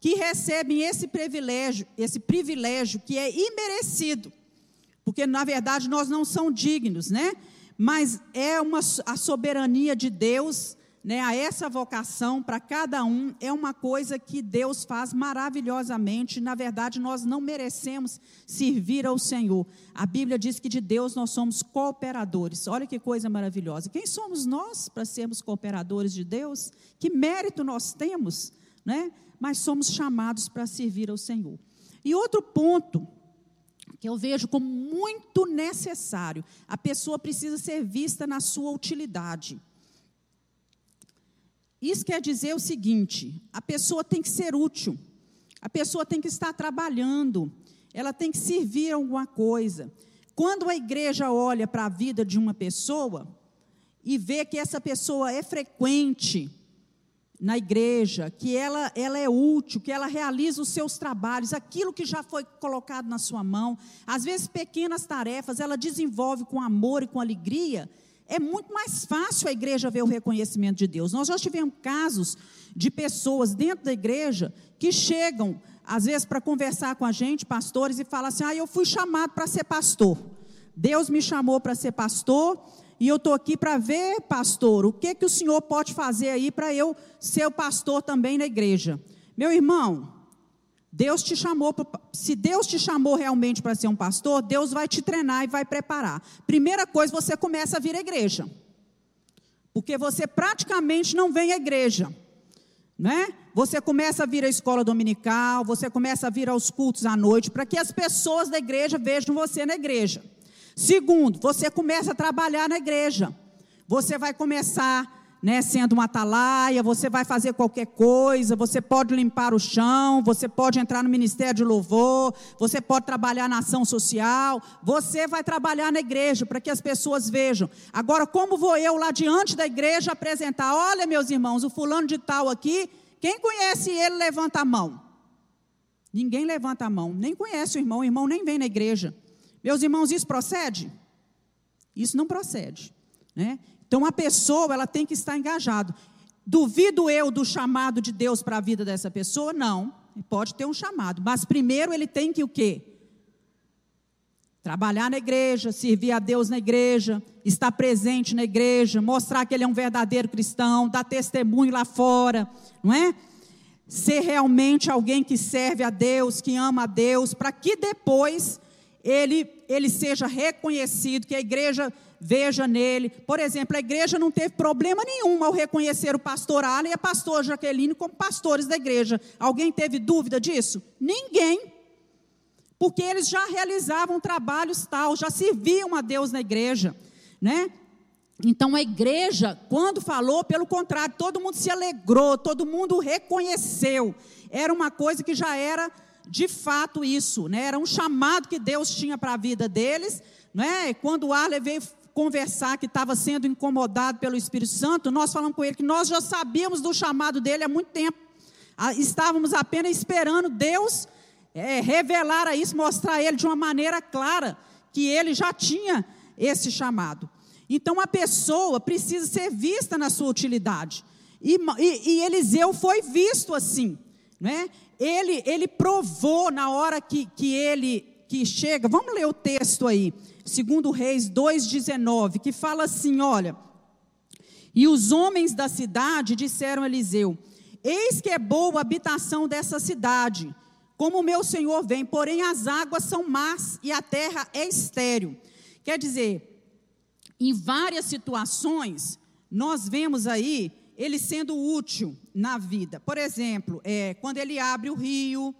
que recebem esse privilégio, esse privilégio que é imerecido. Porque na verdade nós não somos dignos, né? Mas é uma a soberania de Deus né, a essa vocação para cada um é uma coisa que Deus faz maravilhosamente. Na verdade, nós não merecemos servir ao Senhor. A Bíblia diz que de Deus nós somos cooperadores. Olha que coisa maravilhosa. Quem somos nós para sermos cooperadores de Deus? Que mérito nós temos, né? Mas somos chamados para servir ao Senhor. E outro ponto que eu vejo como muito necessário, a pessoa precisa ser vista na sua utilidade. Isso quer dizer o seguinte: a pessoa tem que ser útil, a pessoa tem que estar trabalhando, ela tem que servir alguma coisa. Quando a igreja olha para a vida de uma pessoa e vê que essa pessoa é frequente na igreja, que ela, ela é útil, que ela realiza os seus trabalhos, aquilo que já foi colocado na sua mão, às vezes pequenas tarefas, ela desenvolve com amor e com alegria, é muito mais fácil a igreja ver o reconhecimento de Deus. Nós já tivemos casos de pessoas dentro da igreja que chegam, às vezes, para conversar com a gente, pastores, e falam assim: ah, eu fui chamado para ser pastor. Deus me chamou para ser pastor. E eu estou aqui para ver, pastor, o que, que o senhor pode fazer aí para eu ser o pastor também na igreja. Meu irmão, Deus te chamou, se Deus te chamou realmente para ser um pastor, Deus vai te treinar e vai preparar. Primeira coisa, você começa a vir à igreja. Porque você praticamente não vem à igreja. Né? Você começa a vir à escola dominical, você começa a vir aos cultos à noite, para que as pessoas da igreja vejam você na igreja. Segundo, você começa a trabalhar na igreja. Você vai começar né, sendo uma atalaia, você vai fazer qualquer coisa, você pode limpar o chão, você pode entrar no ministério de louvor, você pode trabalhar na ação social, você vai trabalhar na igreja para que as pessoas vejam. Agora, como vou eu lá diante da igreja apresentar? Olha, meus irmãos, o fulano de tal aqui, quem conhece ele, levanta a mão. Ninguém levanta a mão, nem conhece o irmão, o irmão nem vem na igreja. Meus irmãos, isso procede? Isso não procede, né? Então a pessoa ela tem que estar engajado. Duvido eu do chamado de Deus para a vida dessa pessoa? Não. Pode ter um chamado, mas primeiro ele tem que o quê? Trabalhar na igreja, servir a Deus na igreja, estar presente na igreja, mostrar que ele é um verdadeiro cristão, dar testemunho lá fora, não é? Ser realmente alguém que serve a Deus, que ama a Deus, para que depois ele, ele seja reconhecido, que a igreja veja nele. Por exemplo, a igreja não teve problema nenhum ao reconhecer o pastor Alan e a pastora Jaqueline como pastores da igreja. Alguém teve dúvida disso? Ninguém. Porque eles já realizavam trabalhos tal, já serviam a Deus na igreja, né? Então a igreja, quando falou, pelo contrário, todo mundo se alegrou, todo mundo reconheceu. Era uma coisa que já era de fato isso, né? Era um chamado que Deus tinha para a vida deles, né? Quando o Arley veio conversar que estava sendo incomodado pelo Espírito Santo, nós falamos com ele que nós já sabíamos do chamado dele há muito tempo. Ah, estávamos apenas esperando Deus é, revelar a isso, mostrar a ele de uma maneira clara que ele já tinha esse chamado. Então a pessoa precisa ser vista na sua utilidade. E, e, e Eliseu foi visto assim. Né? Ele, ele provou na hora que, que ele que chega, vamos ler o texto aí. Segundo Reis 2,19, que fala assim: olha, e os homens da cidade disseram a Eliseu: Eis que é boa a habitação dessa cidade, como o meu senhor vem, porém as águas são más e a terra é estéril. Quer dizer, em várias situações, nós vemos aí ele sendo útil na vida. Por exemplo, é, quando ele abre o rio,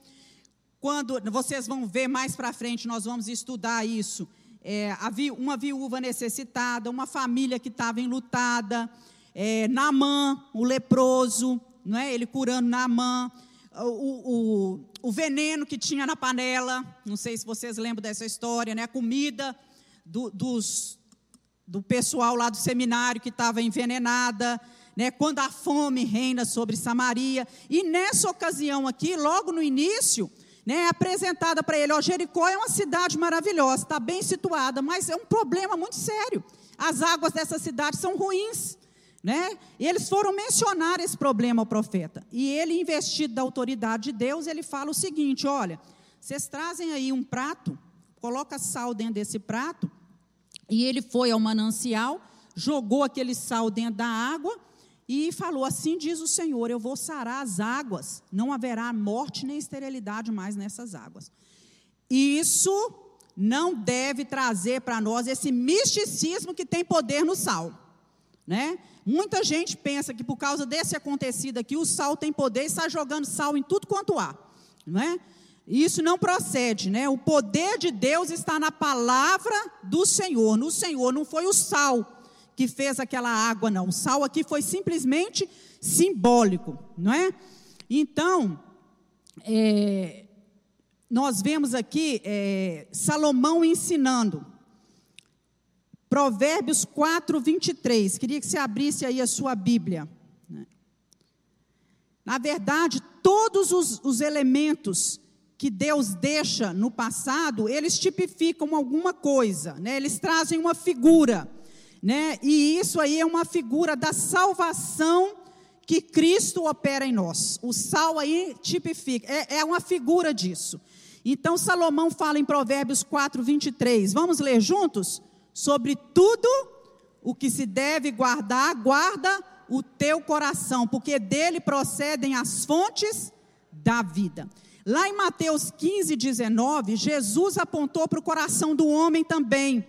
quando vocês vão ver mais para frente, nós vamos estudar isso é, uma viúva necessitada, uma família que estava enlutada, é, Naamã, o leproso, não é? ele curando Naamã, o, o, o veneno que tinha na panela, não sei se vocês lembram dessa história, né? a comida do, dos, do pessoal lá do seminário que estava envenenada, né, quando a fome reina sobre Samaria. E nessa ocasião aqui, logo no início, né, é apresentada para ele, ó, Jericó é uma cidade maravilhosa, está bem situada, mas é um problema muito sério. As águas dessa cidade são ruins. Né? E eles foram mencionar esse problema ao profeta. E ele, investido da autoridade de Deus, ele fala o seguinte: olha, vocês trazem aí um prato, coloca sal dentro desse prato, e ele foi ao manancial, jogou aquele sal dentro da água, e falou: Assim diz o Senhor: Eu vou sarar as águas, não haverá morte nem esterilidade mais nessas águas. Isso não deve trazer para nós esse misticismo que tem poder no sal. Né? Muita gente pensa que por causa desse acontecido aqui, o sal tem poder e está jogando sal em tudo quanto há. Não é? Isso não procede, né? O poder de Deus está na palavra do Senhor, no Senhor, não foi o sal que fez aquela água, não. O sal aqui foi simplesmente simbólico, não é? Então, é, nós vemos aqui é, Salomão ensinando. Provérbios 4, 23. Queria que você abrisse aí a sua Bíblia. Né? Na verdade, todos os, os elementos que Deus deixa no passado, eles tipificam alguma coisa, né? eles trazem uma figura. Né? E isso aí é uma figura da salvação que Cristo opera em nós. O sal aí tipifica, é, é uma figura disso. Então Salomão fala em Provérbios 4, 23. Vamos ler juntos? Sobre tudo o que se deve guardar, guarda o teu coração, porque dele procedem as fontes da vida. Lá em Mateus 15, 19, Jesus apontou para o coração do homem também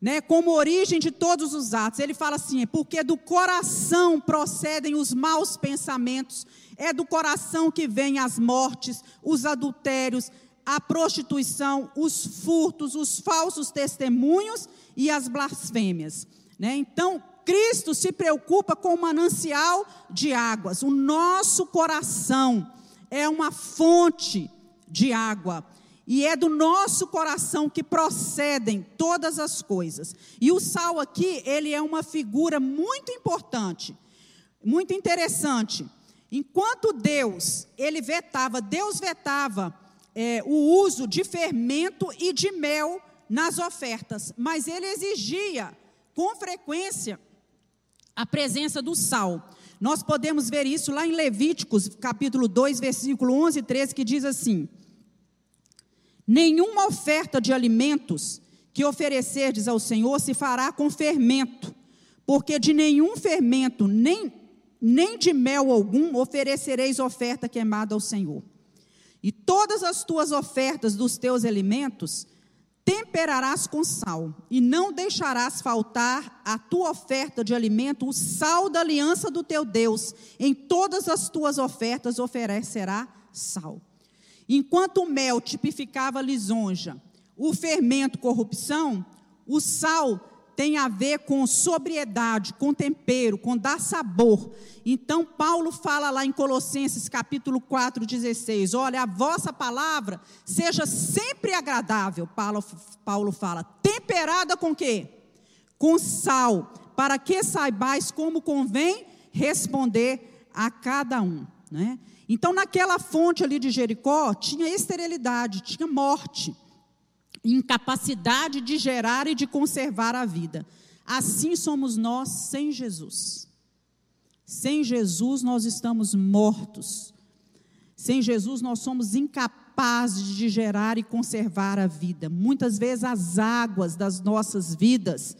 né, como origem de todos os atos. Ele fala assim: porque do coração procedem os maus pensamentos, é do coração que vêm as mortes, os adultérios, a prostituição, os furtos, os falsos testemunhos e as blasfêmias. Né? Então, Cristo se preocupa com o manancial de águas. O nosso coração é uma fonte de água. E é do nosso coração que procedem todas as coisas. E o sal aqui, ele é uma figura muito importante, muito interessante. Enquanto Deus, ele vetava, Deus vetava é, o uso de fermento e de mel nas ofertas, mas ele exigia com frequência a presença do sal. Nós podemos ver isso lá em Levíticos, capítulo 2, versículo 11 e 13, que diz assim: Nenhuma oferta de alimentos que oferecerdes ao Senhor se fará com fermento, porque de nenhum fermento, nem, nem de mel algum, oferecereis oferta queimada ao Senhor. E todas as tuas ofertas dos teus alimentos temperarás com sal, e não deixarás faltar a tua oferta de alimento, o sal da aliança do teu Deus. Em todas as tuas ofertas oferecerá sal. Enquanto o mel tipificava lisonja, o fermento corrupção, o sal tem a ver com sobriedade, com tempero, com dar sabor. Então Paulo fala lá em Colossenses capítulo 4, 16, olha, a vossa palavra seja sempre agradável, Paulo, Paulo fala, temperada com quê? Com sal, para que saibais como convém responder a cada um, né? Então, naquela fonte ali de Jericó, tinha esterilidade, tinha morte, incapacidade de gerar e de conservar a vida. Assim somos nós sem Jesus. Sem Jesus, nós estamos mortos. Sem Jesus, nós somos incapazes de gerar e conservar a vida. Muitas vezes, as águas das nossas vidas,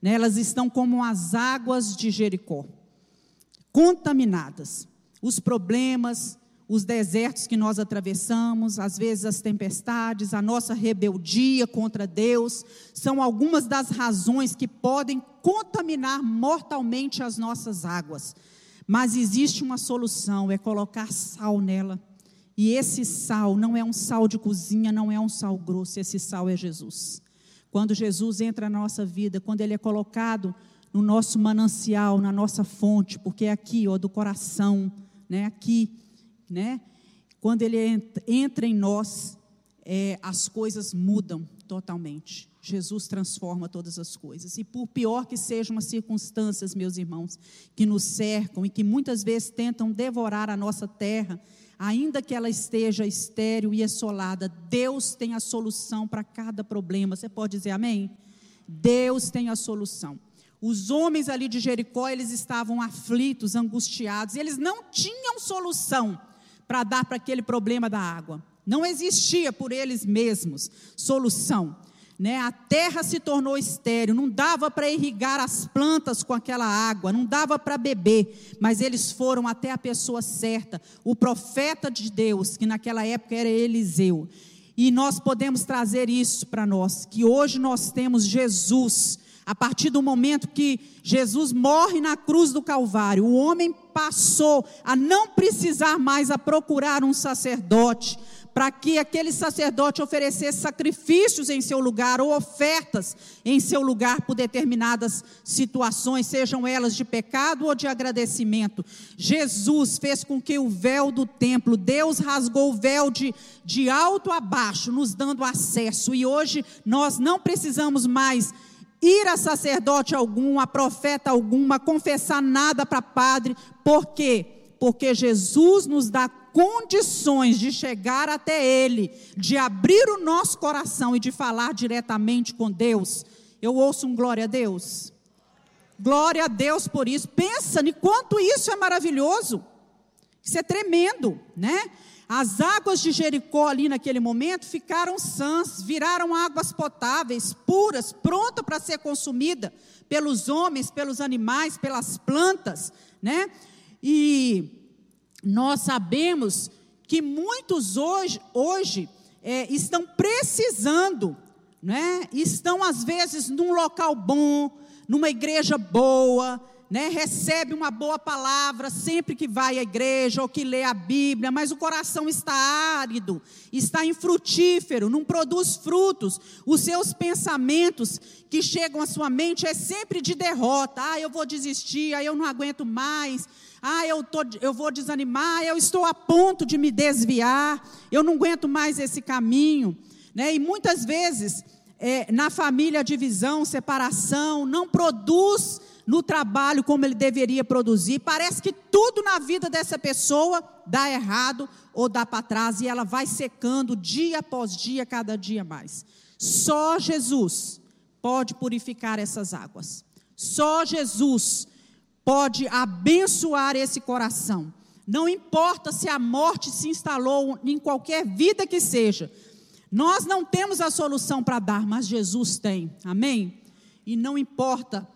né, elas estão como as águas de Jericó contaminadas os problemas, os desertos que nós atravessamos, às vezes as tempestades, a nossa rebeldia contra Deus, são algumas das razões que podem contaminar mortalmente as nossas águas. Mas existe uma solução, é colocar sal nela. E esse sal não é um sal de cozinha, não é um sal grosso, esse sal é Jesus. Quando Jesus entra na nossa vida, quando ele é colocado no nosso manancial, na nossa fonte, porque é aqui, ó, do coração, né? Aqui, né? Quando ele entra em nós, é, as coisas mudam totalmente. Jesus transforma todas as coisas. E por pior que sejam as circunstâncias, meus irmãos, que nos cercam e que muitas vezes tentam devorar a nossa terra, ainda que ela esteja estéril e assolada, Deus tem a solução para cada problema. Você pode dizer amém? Deus tem a solução. Os homens ali de Jericó, eles estavam aflitos, angustiados, eles não tinham solução para dar para aquele problema da água. Não existia por eles mesmos solução. Né? A terra se tornou estéril, não dava para irrigar as plantas com aquela água, não dava para beber, mas eles foram até a pessoa certa, o profeta de Deus, que naquela época era Eliseu. E nós podemos trazer isso para nós, que hoje nós temos Jesus, a partir do momento que Jesus morre na cruz do Calvário, o homem passou a não precisar mais a procurar um sacerdote, para que aquele sacerdote oferecesse sacrifícios em seu lugar ou ofertas em seu lugar por determinadas situações, sejam elas de pecado ou de agradecimento. Jesus fez com que o véu do templo, Deus rasgou o véu de, de alto a baixo, nos dando acesso, e hoje nós não precisamos mais ir a sacerdote algum, a profeta algum, a confessar nada para padre, por quê? Porque Jesus nos dá condições de chegar até Ele, de abrir o nosso coração e de falar diretamente com Deus. Eu ouço um glória a Deus. Glória a Deus por isso. Pensa em quanto isso é maravilhoso. Isso é tremendo, né? As águas de Jericó ali naquele momento ficaram sãs, viraram águas potáveis, puras, pronta para ser consumida pelos homens, pelos animais, pelas plantas, né? E nós sabemos que muitos hoje, hoje é, estão precisando, né? estão às vezes num local bom, numa igreja boa, né? recebe uma boa palavra sempre que vai à igreja ou que lê a Bíblia, mas o coração está árido, está infrutífero, não produz frutos. Os seus pensamentos que chegam à sua mente é sempre de derrota. Ah, eu vou desistir, ah, eu não aguento mais ah, eu, tô, eu vou desanimar, eu estou a ponto de me desviar, eu não aguento mais esse caminho. Né? E muitas vezes, é, na família, divisão, separação, não produz no trabalho como ele deveria produzir. Parece que tudo na vida dessa pessoa dá errado ou dá para trás e ela vai secando dia após dia, cada dia mais. Só Jesus pode purificar essas águas. Só Jesus pode abençoar esse coração. Não importa se a morte se instalou em qualquer vida que seja. Nós não temos a solução para dar, mas Jesus tem. Amém? E não importa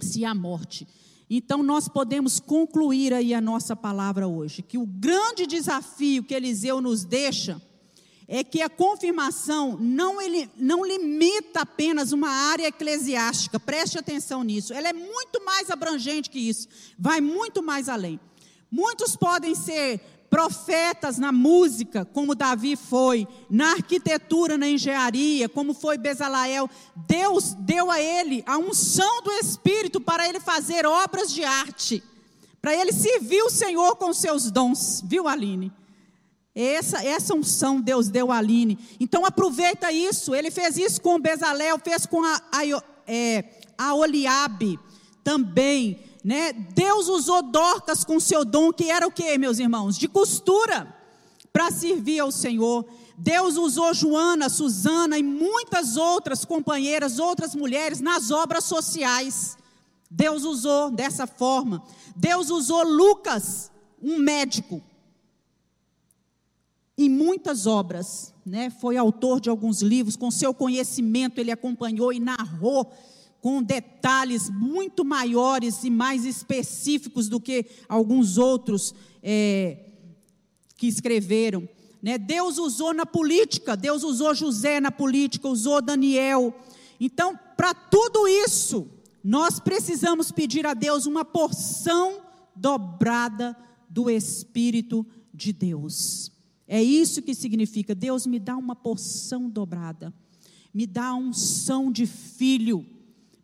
se há morte. Então nós podemos concluir aí a nossa palavra hoje, que o grande desafio que Eliseu nos deixa é que a confirmação não, ele, não limita apenas uma área eclesiástica, preste atenção nisso, ela é muito mais abrangente que isso, vai muito mais além. Muitos podem ser profetas na música, como Davi foi, na arquitetura, na engenharia, como foi Bezalael. Deus deu a ele a unção do Espírito para ele fazer obras de arte, para ele servir o Senhor com seus dons, viu, Aline? Essa, essa unção Deus deu a Aline. Então aproveita isso. Ele fez isso com Bezalel, fez com a, a, é, a Oliabe também. Né? Deus usou Dorcas com seu dom, que era o que, meus irmãos? De costura, para servir ao Senhor. Deus usou Joana, Susana e muitas outras companheiras, outras mulheres nas obras sociais. Deus usou dessa forma. Deus usou Lucas, um médico, em muitas obras, né? Foi autor de alguns livros, com seu conhecimento ele acompanhou e narrou com detalhes muito maiores e mais específicos do que alguns outros é, que escreveram. Né? Deus usou na política, Deus usou José na política, usou Daniel. Então, para tudo isso, nós precisamos pedir a Deus uma porção dobrada do Espírito de Deus. É isso que significa: Deus me dá uma porção dobrada. me dá a unção de filho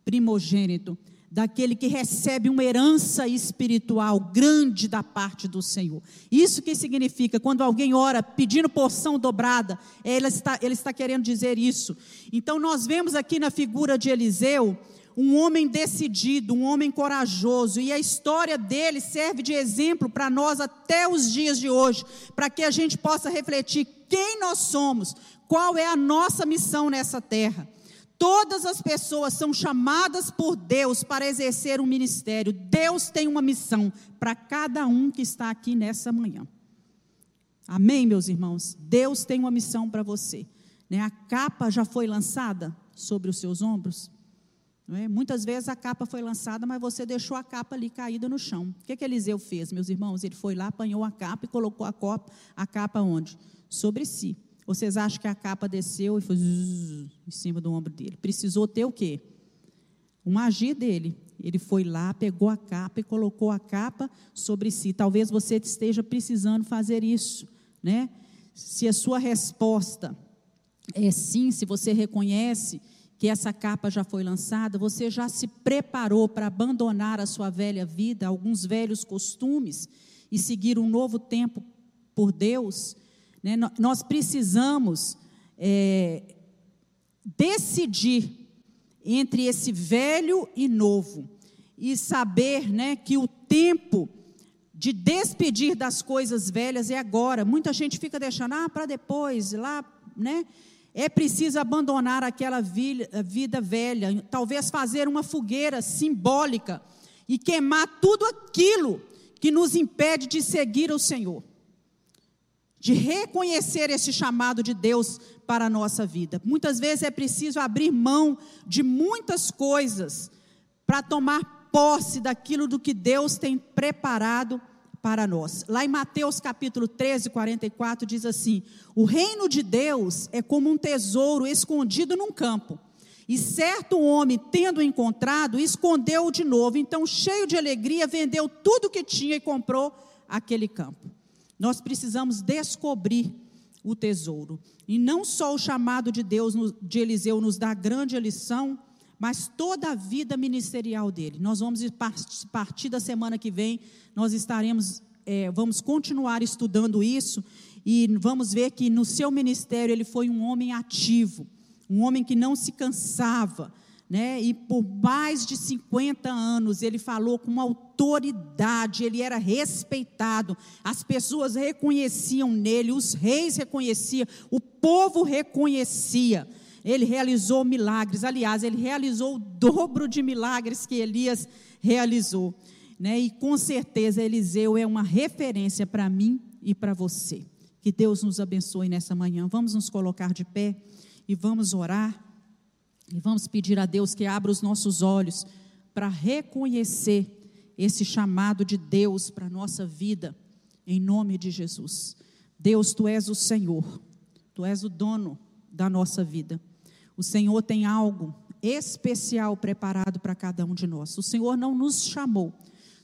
primogênito, daquele que recebe uma herança espiritual grande da parte do Senhor. Isso que significa, quando alguém ora pedindo porção dobrada, ele está, ele está querendo dizer isso. Então, nós vemos aqui na figura de Eliseu um homem decidido, um homem corajoso, e a história dele serve de exemplo para nós até os dias de hoje, para que a gente possa refletir quem nós somos, qual é a nossa missão nessa terra. Todas as pessoas são chamadas por Deus para exercer um ministério. Deus tem uma missão para cada um que está aqui nessa manhã. Amém, meus irmãos? Deus tem uma missão para você. Né? A capa já foi lançada sobre os seus ombros? É? Muitas vezes a capa foi lançada, mas você deixou a capa ali caída no chão. O que, que Eliseu fez, meus irmãos? Ele foi lá, apanhou a capa e colocou a, copa, a capa onde? Sobre si. Vocês acham que a capa desceu e foi zzz, em cima do ombro dele? Precisou ter o quê? Um agir dele. Ele foi lá, pegou a capa e colocou a capa sobre si. Talvez você esteja precisando fazer isso, né? Se a sua resposta é sim, se você reconhece que essa capa já foi lançada, você já se preparou para abandonar a sua velha vida, alguns velhos costumes e seguir um novo tempo por Deus? Né? Nós precisamos é, decidir entre esse velho e novo e saber né, que o tempo de despedir das coisas velhas é agora. Muita gente fica deixando ah, para depois, lá, né? É preciso abandonar aquela vida velha, talvez fazer uma fogueira simbólica e queimar tudo aquilo que nos impede de seguir o Senhor, de reconhecer esse chamado de Deus para a nossa vida. Muitas vezes é preciso abrir mão de muitas coisas para tomar posse daquilo do que Deus tem preparado para nós. Lá em Mateus capítulo 13, 44, diz assim: O reino de Deus é como um tesouro escondido num campo. E certo homem, tendo encontrado, escondeu-o de novo. Então, cheio de alegria, vendeu tudo que tinha e comprou aquele campo. Nós precisamos descobrir o tesouro. E não só o chamado de Deus, de Eliseu, nos dá grande lição, mas toda a vida ministerial dele. Nós vamos partir da semana que vem, nós estaremos, é, vamos continuar estudando isso e vamos ver que no seu ministério ele foi um homem ativo, um homem que não se cansava, né? E por mais de 50 anos ele falou com autoridade, ele era respeitado, as pessoas reconheciam nele, os reis reconheciam, o povo reconhecia. Ele realizou milagres. Aliás, ele realizou o dobro de milagres que Elias realizou. Né? E com certeza Eliseu é uma referência para mim e para você. Que Deus nos abençoe nessa manhã. Vamos nos colocar de pé e vamos orar. E vamos pedir a Deus que abra os nossos olhos para reconhecer esse chamado de Deus para a nossa vida, em nome de Jesus. Deus, tu és o Senhor, tu és o dono da nossa vida. O Senhor tem algo especial preparado para cada um de nós. O Senhor não nos chamou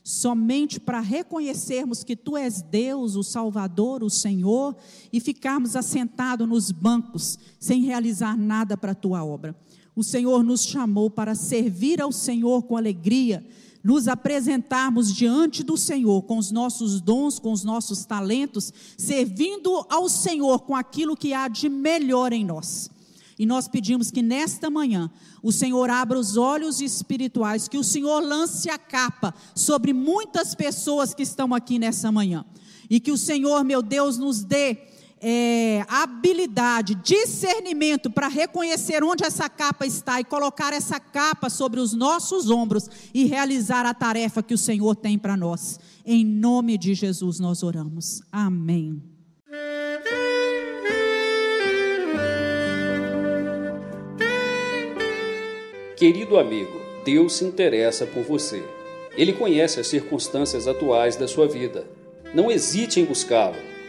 somente para reconhecermos que Tu és Deus, o Salvador, o Senhor, e ficarmos assentados nos bancos sem realizar nada para a Tua obra. O Senhor nos chamou para servir ao Senhor com alegria, nos apresentarmos diante do Senhor com os nossos dons, com os nossos talentos, servindo ao Senhor com aquilo que há de melhor em nós. E nós pedimos que nesta manhã o Senhor abra os olhos espirituais, que o Senhor lance a capa sobre muitas pessoas que estão aqui nessa manhã. E que o Senhor, meu Deus, nos dê é, habilidade, discernimento para reconhecer onde essa capa está e colocar essa capa sobre os nossos ombros e realizar a tarefa que o Senhor tem para nós. Em nome de Jesus nós oramos. Amém. Querido amigo, Deus se interessa por você. Ele conhece as circunstâncias atuais da sua vida. Não hesite em buscá-lo.